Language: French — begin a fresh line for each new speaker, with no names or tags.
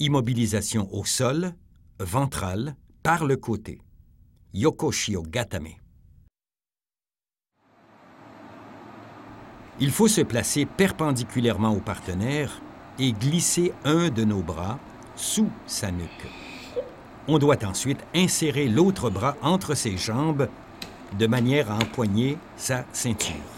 Immobilisation au sol, ventrale, par le côté. Yokoshio Gatame. Il faut se placer perpendiculairement au partenaire et glisser un de nos bras sous sa nuque. On doit ensuite insérer l'autre bras entre ses jambes de manière à empoigner sa ceinture.